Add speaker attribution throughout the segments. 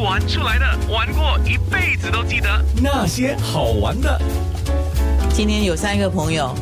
Speaker 1: 玩出来的，玩过一辈子都记得
Speaker 2: 那些好玩的。
Speaker 3: 今天有三个朋友，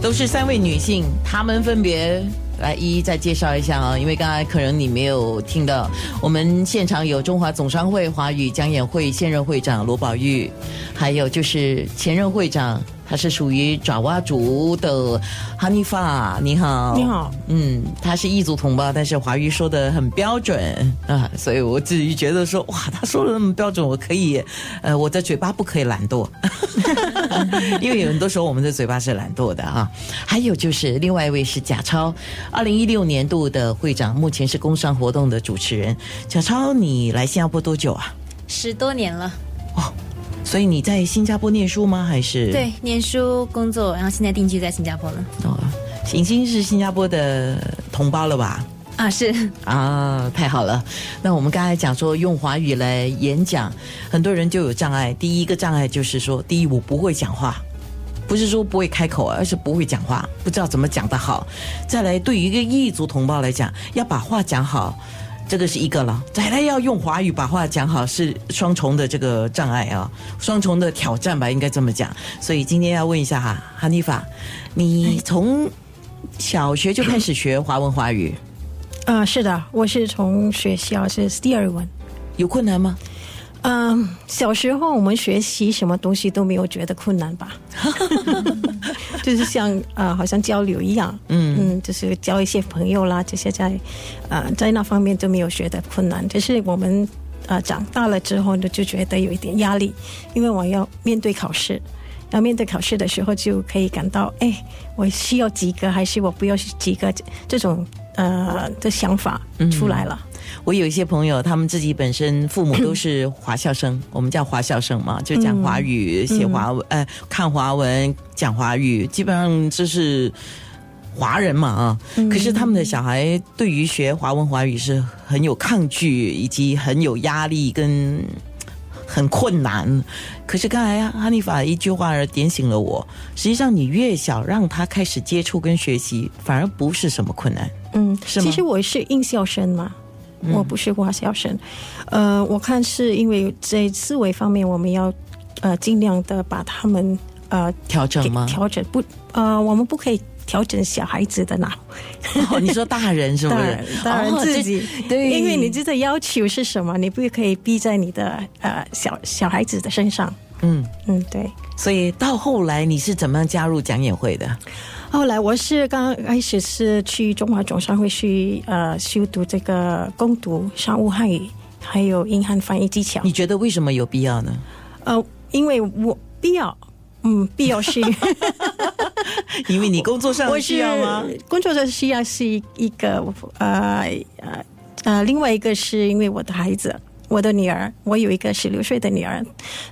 Speaker 3: 都是三位女性，她们分别来一一再介绍一下啊。因为刚才可能你没有听到，我们现场有中华总商会华语讲演会现任会长罗宝玉，还有就是前任会长。他是属于爪哇族的哈尼发，你好，
Speaker 4: 你好，
Speaker 3: 嗯，他是异族同胞，但是华语说的很标准啊，所以我自己觉得说，哇，他说的那么标准，我可以，呃，我的嘴巴不可以懒惰，因为有很多时候我们的嘴巴是懒惰的啊。还有就是另外一位是贾超，二零一六年度的会长，目前是工商活动的主持人。贾超，你来新加坡多久啊？
Speaker 5: 十多年了。哦。
Speaker 3: 所以你在新加坡念书吗？还是
Speaker 5: 对念书工作，然后现在定居在新加坡了。哦，
Speaker 3: 已经是新加坡的同胞了吧？
Speaker 5: 啊，是
Speaker 3: 啊，太好了。那我们刚才讲说用华语来演讲，很多人就有障碍。第一个障碍就是说，第一我不会讲话，不是说不会开口，而是不会讲话，不知道怎么讲得好。再来，对于一个异族同胞来讲，要把话讲好。这个是一个了，再来要用华语把话讲好是双重的这个障碍啊，双重的挑战吧，应该这么讲。所以今天要问一下哈，哈尼法，你从小学就开始学华文华语？
Speaker 4: 啊，是的，我是从学校是第二文，
Speaker 3: 有困难吗？
Speaker 4: 嗯，小时候我们学习什么东西都没有觉得困难吧，就是像啊，好像交流一样，嗯。嗯，就是交一些朋友啦，这些在啊在那方面都没有觉得困难。就是我们啊长大了之后呢，就觉得有一点压力，因为我要面对考试，要面对考试的时候就可以感到，哎，我需要及格还是我不要及格，这种呃的想法出来了。
Speaker 3: 我有一些朋友，他们自己本身父母都是华校生，我们叫华校生嘛，就讲华语、写华文、呃看华文、讲华语，基本上就是华人嘛啊。可是他们的小孩对于学华文华语是很有抗拒，以及很有压力跟很困难。可是刚才哈尼法一句话而点醒了我，实际上你越小让他开始接触跟学习，反而不是什么困难。
Speaker 4: 嗯，是其实我是应校生嘛。我不是华校生，呃，我看是因为在思维方面，我们要呃尽量的把他们呃
Speaker 3: 调整吗？
Speaker 4: 调整不呃，我们不可以调整小孩子的脑。
Speaker 3: 你说大人是不是？
Speaker 4: 大人自己对，因为你这个要求是什么？你不可以逼在你的呃小小孩子的身上。嗯嗯，对。
Speaker 3: 所以到后来你是怎么样加入讲演会的？
Speaker 4: 后来我是刚开始是去中华总商会去呃修读这个攻读商务汉语，还有英汉翻译技巧。
Speaker 3: 你觉得为什么有必要呢？
Speaker 4: 呃，因为我必要，嗯，必要是，
Speaker 3: 因为你工作上需要吗？
Speaker 4: 工作上需要是一个呃呃呃，另外一个是因为我的孩子。我的女儿，我有一个十六岁的女儿，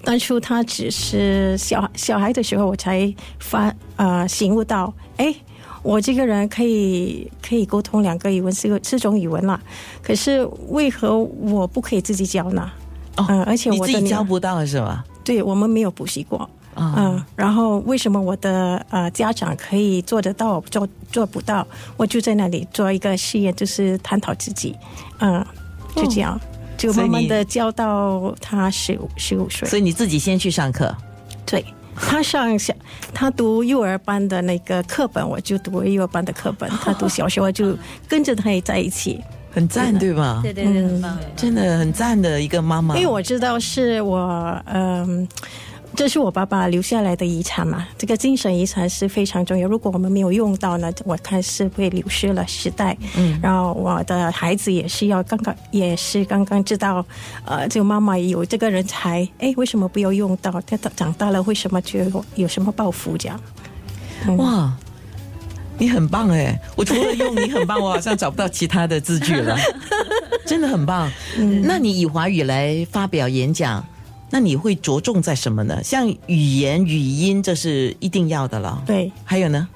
Speaker 4: 当初她只是小小孩的时候，我才发呃醒悟到，哎，我这个人可以可以沟通两个语文，四个四种语文了，可是为何我不可以自己教呢？
Speaker 3: 嗯，而且我自己教不到是吧？
Speaker 4: 对我们没有补习过，嗯，然后为什么我的呃家长可以做得到，做做不到？我就在那里做一个试验，就是探讨自己，嗯，就这样。就慢慢的教到他十五十五岁，
Speaker 3: 所以你自己先去上课。
Speaker 4: 对他上小，他读幼儿班的那个课本，我就读幼儿班的课本；他读小学，我就跟着他也在一起，
Speaker 3: 很赞，对吧？
Speaker 5: 对对对，很棒，
Speaker 3: 真的很赞的一个妈妈。
Speaker 4: 因为我知道是我，嗯。这是我爸爸留下来的遗产嘛？这个精神遗产是非常重要。如果我们没有用到呢，我看是会流失了时代。嗯，然后我的孩子也是要刚刚也是刚刚知道，呃，这个妈妈有这个人才，哎，为什么不要用到？他长大了为什么就有什么抱负这样？
Speaker 3: 哇，你很棒哎！我除了用你很棒，我好像找不到其他的字句了。真的很棒。嗯，那你以华语来发表演讲？那你会着重在什么呢？像语言、语音，这是一定要的了。
Speaker 4: 对，
Speaker 3: 还有呢？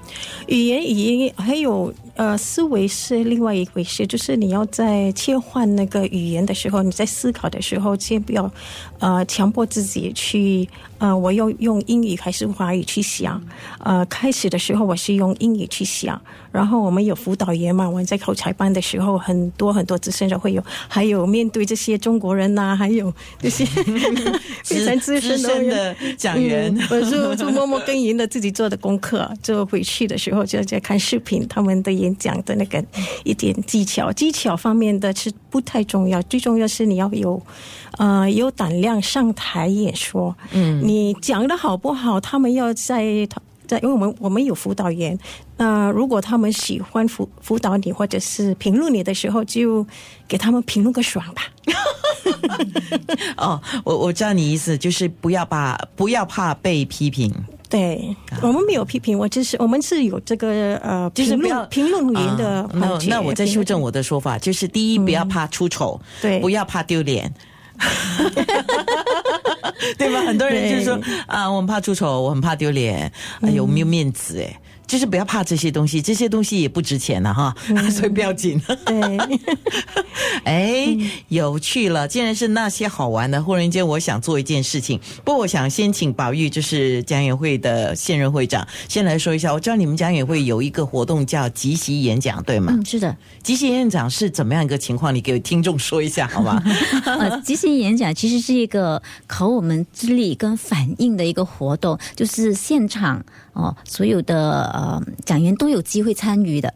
Speaker 4: 语言、语音，还有呃，思维是另外一回事，就是你要在切换那个语言的时候，你在思考的时候，先不要呃强迫自己去呃，我要用英语还是华语去想。呃，开始的时候我是用英语去想，然后我们有辅导员嘛，我们在口才班的时候，很多很多资深的会有，还有面对这些中国人呐、还有这些 非常资
Speaker 3: 资
Speaker 4: 深
Speaker 3: 深的讲员，
Speaker 4: 嗯我就就默默耕耘了自己做的功课，就回去的时候就在看视频，他们的演讲的那个一点技巧，技巧方面的是不太重要，最重要是你要有呃有胆量上台演说。嗯，你讲的好不好，他们要在。在，因为我们我们有辅导员，那、如果他们喜欢辅辅导你或者是评论你的时候，就给他们评论个爽吧。
Speaker 3: 哦，我我知道你意思，就是不要把不要怕被批评，
Speaker 4: 对，我们没有批评，我只是我们是有这个呃
Speaker 3: 就是不要
Speaker 4: 论评论员的
Speaker 3: 啊那。那我再修正我的说法，就是第一，不要怕出丑，
Speaker 4: 对
Speaker 3: 不要怕丢脸。对吧？很多人就是说啊，我很怕出丑，我很怕丢脸，哎呦，没有面子哎，就是不要怕这些东西，这些东西也不值钱了哈，所以不要紧。
Speaker 4: 对，
Speaker 3: 哎，有趣了！竟然是那些好玩的，忽然间我想做一件事情。不过我想先请宝玉，就是讲演会的现任会长，先来说一下。我知道你们讲演会有一个活动叫即席演讲，对吗？
Speaker 5: 嗯，是的，
Speaker 3: 即席演讲是怎么样一个情况？你给听众说一下好吗？
Speaker 5: 呃，即席演讲其实是一个考我们智力跟反应的一个活动，就是现场哦，所有的呃讲员都有机会参与的。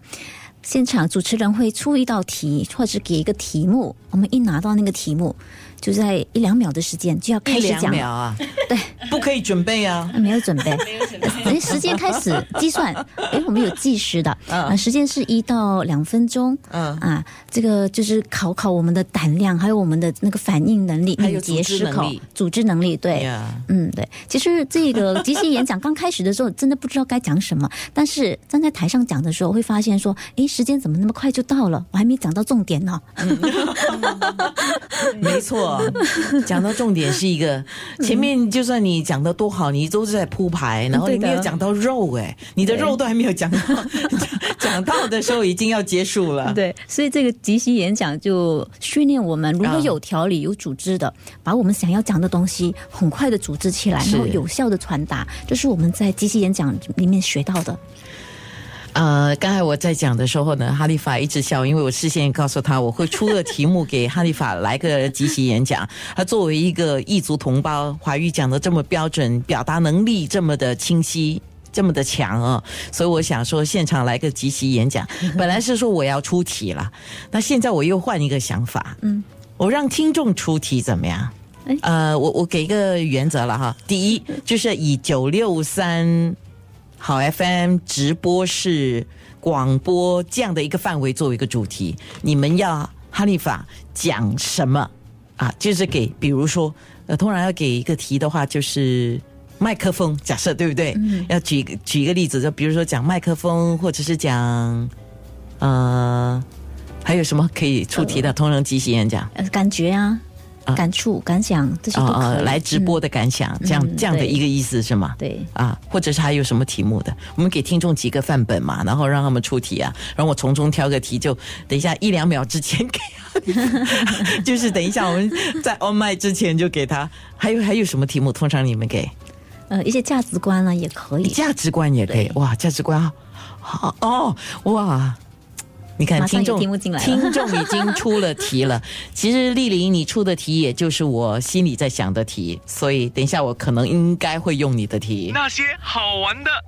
Speaker 5: 现场主持人会出一道题，或者给一个题目，我们一拿到那个题目，就在一两秒的时间就要开始讲。对，
Speaker 3: 不可以准备啊。
Speaker 5: 啊没有准备，哎，时间开始计算，哎，我们有计时的，啊，时间是一到两分钟，
Speaker 3: 嗯。
Speaker 5: 啊，这个就是考考我们的胆量，还有我们的那个反应能力、
Speaker 3: 还有
Speaker 5: 敏捷思考
Speaker 3: 能力、
Speaker 5: 组织能力，对。
Speaker 3: 呀
Speaker 5: 嗯，对，其实这个即兴演讲刚开始的时候，真的不知道该讲什么，但是站在台上讲的时候，会发现说，哎，时间怎么那么快就到了？我还没讲到重点呢。
Speaker 3: 没错，讲到重点是一个，前面就算你讲的多好，你都是在铺排，然后你没有讲到肉，哎，你的肉都还没有讲到，讲到的时候已经要结束了。
Speaker 5: 对，所以这个即席演讲就训练我们如何有条理、有组织的，把我们想要讲的东西很快的组织起来，
Speaker 3: 是
Speaker 5: 然后有效的传达，这是我们在即席演讲里面学到的。
Speaker 3: 呃，刚才我在讲的时候呢，哈利法一直笑，因为我事先告诉他我会出个题目给哈利法来个即席演讲。他作为一个异族同胞，华语讲的这么标准，表达能力这么的清晰。这么的强哦，所以我想说，现场来个即席演讲。本来是说我要出题了，那现在我又换一个想法，嗯，我让听众出题怎么样
Speaker 5: 哎？
Speaker 3: 呃，我我给一个原则了哈，第一就是以九六三好 FM 直播室广播这样的一个范围作为一个主题，你们要哈利法讲什么啊？就是给，比如说，呃，通常要给一个题的话，就是麦克风，假设对不对？要举一个举一个例子，就比如说讲麦克风，或者是讲，呃，还有什么可以出题的？通常即席演讲。
Speaker 5: 呃，感觉啊，
Speaker 3: 啊
Speaker 5: 感触、感想这些都可以。
Speaker 3: 啊来直播的感想，这样这样的一个意思是吗？
Speaker 5: 对
Speaker 3: 啊，或者是还有什么题目的，我们给听众几个范本嘛，然后让他们出题啊，然后我从中挑个题，就等一下一两秒之前给他，就是等一下我们在 on 麦之前就给他。还有还有什么题目？通常你们给
Speaker 5: 呃，一些价值观呢也可以。
Speaker 3: 价值观也可以，哇，价值观啊，好哦，哇。你看，听众听众已经出了题了。其实丽玲，你出的题也就是我心里在想的题，所以等一下我可能应该会用你的题。
Speaker 1: 那些好玩的。